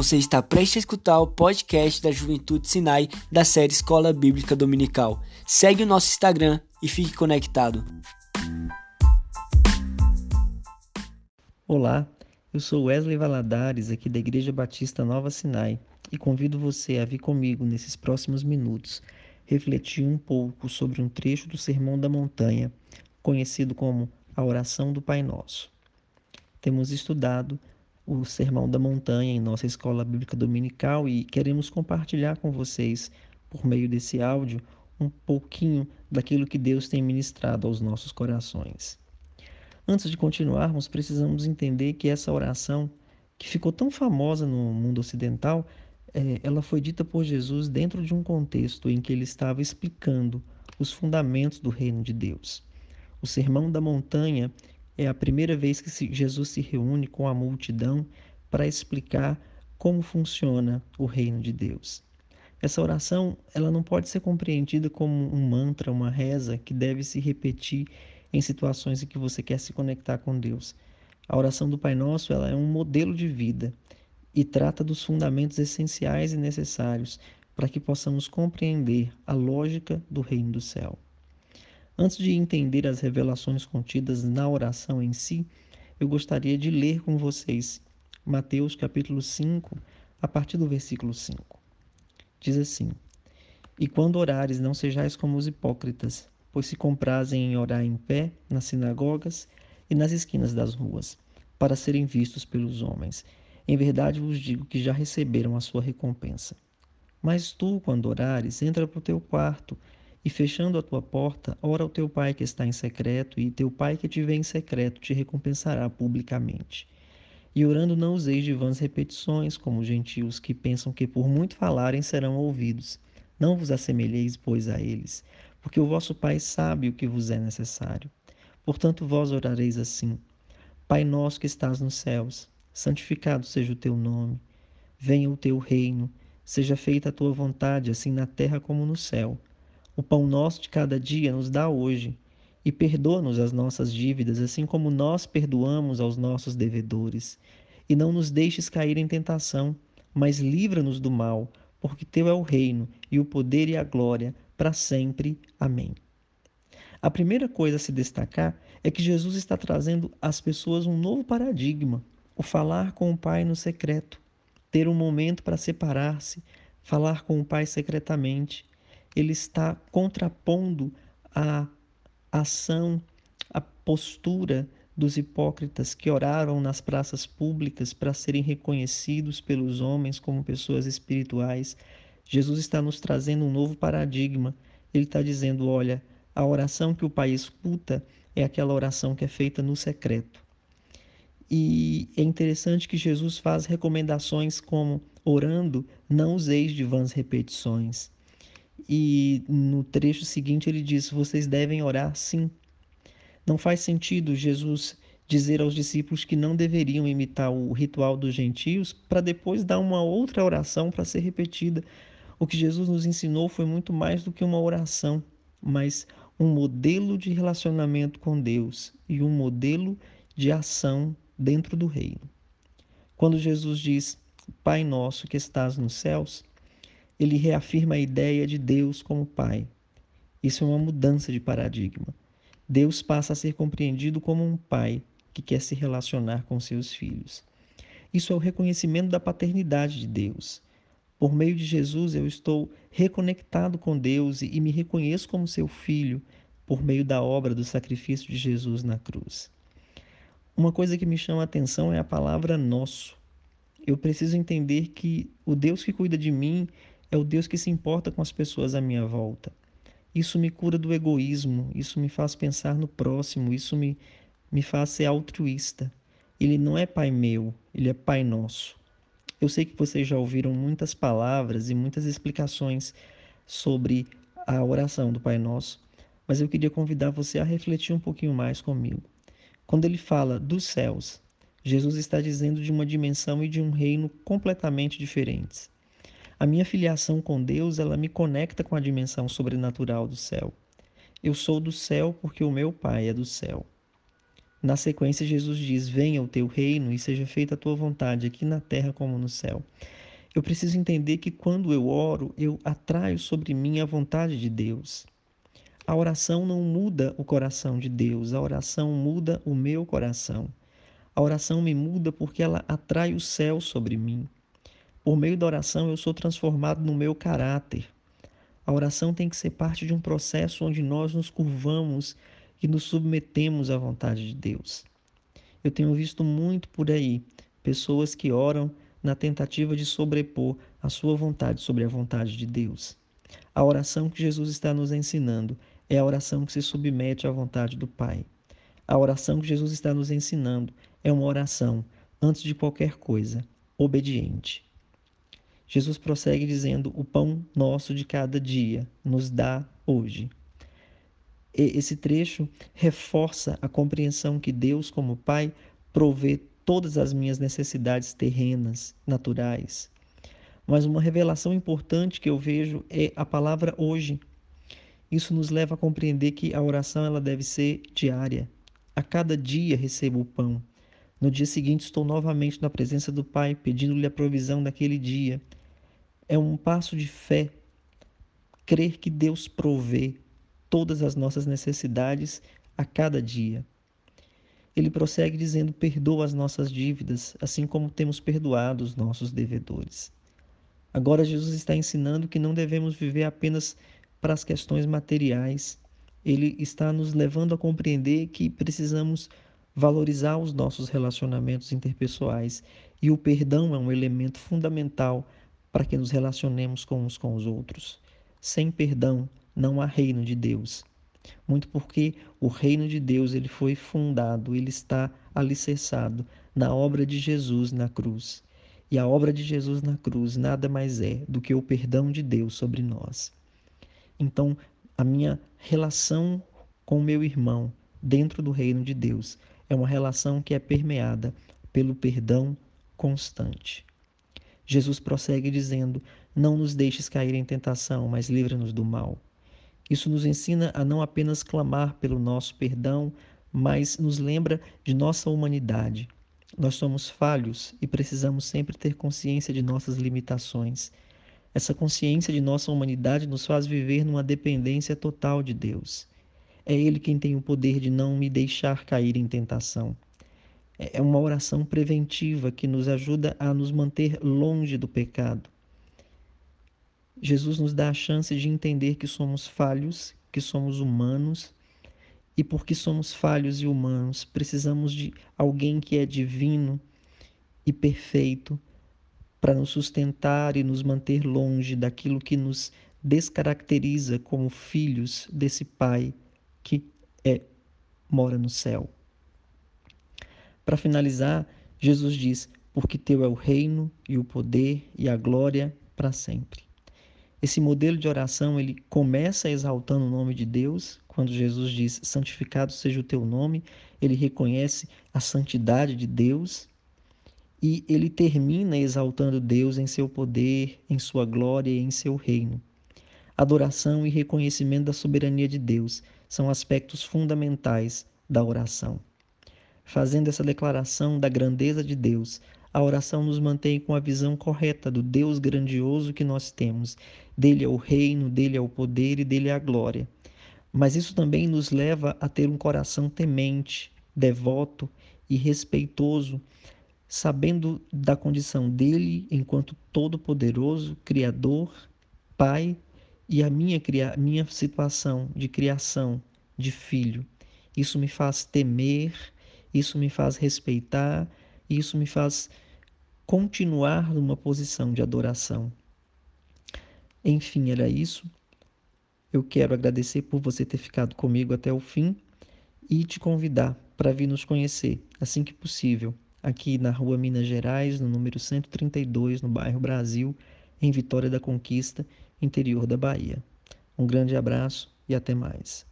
Você está prestes a escutar o podcast da Juventude Sinai da série Escola Bíblica Dominical. Segue o nosso Instagram e fique conectado. Olá, eu sou Wesley Valadares, aqui da Igreja Batista Nova Sinai, e convido você a vir comigo nesses próximos minutos refletir um pouco sobre um trecho do Sermão da Montanha, conhecido como a Oração do Pai Nosso. Temos estudado o Sermão da Montanha em nossa escola bíblica dominical e queremos compartilhar com vocês, por meio desse áudio, um pouquinho daquilo que Deus tem ministrado aos nossos corações. Antes de continuarmos, precisamos entender que essa oração, que ficou tão famosa no mundo ocidental, é, ela foi dita por Jesus dentro de um contexto em que ele estava explicando os fundamentos do reino de Deus. O Sermão da Montanha é a primeira vez que Jesus se reúne com a multidão para explicar como funciona o reino de Deus. Essa oração, ela não pode ser compreendida como um mantra, uma reza que deve se repetir em situações em que você quer se conectar com Deus. A oração do Pai Nosso, ela é um modelo de vida e trata dos fundamentos essenciais e necessários para que possamos compreender a lógica do reino do céu. Antes de entender as revelações contidas na oração em si, eu gostaria de ler com vocês Mateus capítulo 5, a partir do versículo 5. Diz assim: E quando orares, não sejais como os hipócritas, pois se comprazem em orar em pé nas sinagogas e nas esquinas das ruas, para serem vistos pelos homens. Em verdade vos digo que já receberam a sua recompensa. Mas tu, quando orares, entra para o teu quarto e fechando a tua porta, ora ao teu pai que está em secreto, e teu pai que te vê em secreto te recompensará publicamente. E orando não useis de vãs repetições, como os gentios que pensam que por muito falarem serão ouvidos. Não vos assemelheis, pois, a eles, porque o vosso Pai sabe o que vos é necessário. Portanto, vós orareis assim: Pai nosso que estás nos céus, santificado seja o teu nome. Venha o teu reino, seja feita a tua vontade, assim na terra como no céu. O pão nosso de cada dia nos dá hoje, e perdoa-nos as nossas dívidas, assim como nós perdoamos aos nossos devedores. E não nos deixes cair em tentação, mas livra-nos do mal, porque teu é o reino, e o poder e a glória, para sempre. Amém. A primeira coisa a se destacar é que Jesus está trazendo às pessoas um novo paradigma, o falar com o Pai no secreto, ter um momento para separar-se, falar com o Pai secretamente, ele está contrapondo a ação, a postura dos hipócritas que oraram nas praças públicas para serem reconhecidos pelos homens como pessoas espirituais. Jesus está nos trazendo um novo paradigma. Ele está dizendo: olha, a oração que o Pai escuta é aquela oração que é feita no secreto. E é interessante que Jesus faz recomendações como: orando, não useis de vãs repetições. E no trecho seguinte ele diz: Vocês devem orar sim. Não faz sentido Jesus dizer aos discípulos que não deveriam imitar o ritual dos gentios para depois dar uma outra oração para ser repetida. O que Jesus nos ensinou foi muito mais do que uma oração, mas um modelo de relacionamento com Deus e um modelo de ação dentro do reino. Quando Jesus diz: Pai nosso que estás nos céus, ele reafirma a ideia de Deus como Pai. Isso é uma mudança de paradigma. Deus passa a ser compreendido como um pai que quer se relacionar com seus filhos. Isso é o reconhecimento da paternidade de Deus. Por meio de Jesus, eu estou reconectado com Deus e me reconheço como seu filho por meio da obra do sacrifício de Jesus na cruz. Uma coisa que me chama a atenção é a palavra nosso. Eu preciso entender que o Deus que cuida de mim é o Deus que se importa com as pessoas à minha volta. Isso me cura do egoísmo, isso me faz pensar no próximo, isso me, me faz ser altruísta. Ele não é Pai meu, ele é Pai nosso. Eu sei que vocês já ouviram muitas palavras e muitas explicações sobre a oração do Pai Nosso, mas eu queria convidar você a refletir um pouquinho mais comigo. Quando ele fala dos céus, Jesus está dizendo de uma dimensão e de um reino completamente diferentes. A minha filiação com Deus, ela me conecta com a dimensão sobrenatural do céu. Eu sou do céu porque o meu Pai é do céu. Na sequência, Jesus diz: Venha o teu reino e seja feita a tua vontade, aqui na terra como no céu. Eu preciso entender que quando eu oro, eu atraio sobre mim a vontade de Deus. A oração não muda o coração de Deus, a oração muda o meu coração. A oração me muda porque ela atrai o céu sobre mim. Por meio da oração, eu sou transformado no meu caráter. A oração tem que ser parte de um processo onde nós nos curvamos e nos submetemos à vontade de Deus. Eu tenho visto muito por aí pessoas que oram na tentativa de sobrepor a sua vontade sobre a vontade de Deus. A oração que Jesus está nos ensinando é a oração que se submete à vontade do Pai. A oração que Jesus está nos ensinando é uma oração, antes de qualquer coisa, obediente. Jesus prossegue dizendo: O pão nosso de cada dia nos dá hoje. E esse trecho reforça a compreensão que Deus, como Pai, provê todas as minhas necessidades terrenas, naturais. Mas uma revelação importante que eu vejo é a palavra hoje. Isso nos leva a compreender que a oração ela deve ser diária. A cada dia recebo o pão. No dia seguinte estou novamente na presença do Pai, pedindo-lhe a provisão daquele dia. É um passo de fé crer que Deus provê todas as nossas necessidades a cada dia. Ele prossegue dizendo: Perdoa as nossas dívidas, assim como temos perdoado os nossos devedores. Agora, Jesus está ensinando que não devemos viver apenas para as questões materiais. Ele está nos levando a compreender que precisamos valorizar os nossos relacionamentos interpessoais e o perdão é um elemento fundamental para que nos relacionemos com uns com os outros. Sem perdão não há reino de Deus. Muito porque o reino de Deus ele foi fundado, ele está alicerçado na obra de Jesus na cruz. E a obra de Jesus na cruz nada mais é do que o perdão de Deus sobre nós. Então, a minha relação com o meu irmão dentro do reino de Deus é uma relação que é permeada pelo perdão constante. Jesus prossegue dizendo: Não nos deixes cair em tentação, mas livra-nos do mal. Isso nos ensina a não apenas clamar pelo nosso perdão, mas nos lembra de nossa humanidade. Nós somos falhos e precisamos sempre ter consciência de nossas limitações. Essa consciência de nossa humanidade nos faz viver numa dependência total de Deus. É Ele quem tem o poder de não me deixar cair em tentação. É uma oração preventiva que nos ajuda a nos manter longe do pecado. Jesus nos dá a chance de entender que somos falhos, que somos humanos, e porque somos falhos e humanos, precisamos de alguém que é divino e perfeito para nos sustentar e nos manter longe daquilo que nos descaracteriza como filhos desse Pai que é mora no céu. Para finalizar, Jesus diz: Porque teu é o reino e o poder e a glória para sempre. Esse modelo de oração ele começa exaltando o nome de Deus, quando Jesus diz: Santificado seja o teu nome, ele reconhece a santidade de Deus e ele termina exaltando Deus em seu poder, em sua glória e em seu reino. Adoração e reconhecimento da soberania de Deus são aspectos fundamentais da oração. Fazendo essa declaração da grandeza de Deus, a oração nos mantém com a visão correta do Deus grandioso que nós temos. Dele é o reino, dele é o poder e dele é a glória. Mas isso também nos leva a ter um coração temente, devoto e respeitoso sabendo da condição dele enquanto todo-poderoso, Criador, Pai, e a minha, minha situação de criação de filho. Isso me faz temer, isso me faz respeitar, isso me faz continuar numa posição de adoração. Enfim, era isso. Eu quero agradecer por você ter ficado comigo até o fim e te convidar para vir nos conhecer assim que possível aqui na rua Minas Gerais, no número 132, no bairro Brasil, em Vitória da Conquista, interior da Bahia. Um grande abraço e até mais.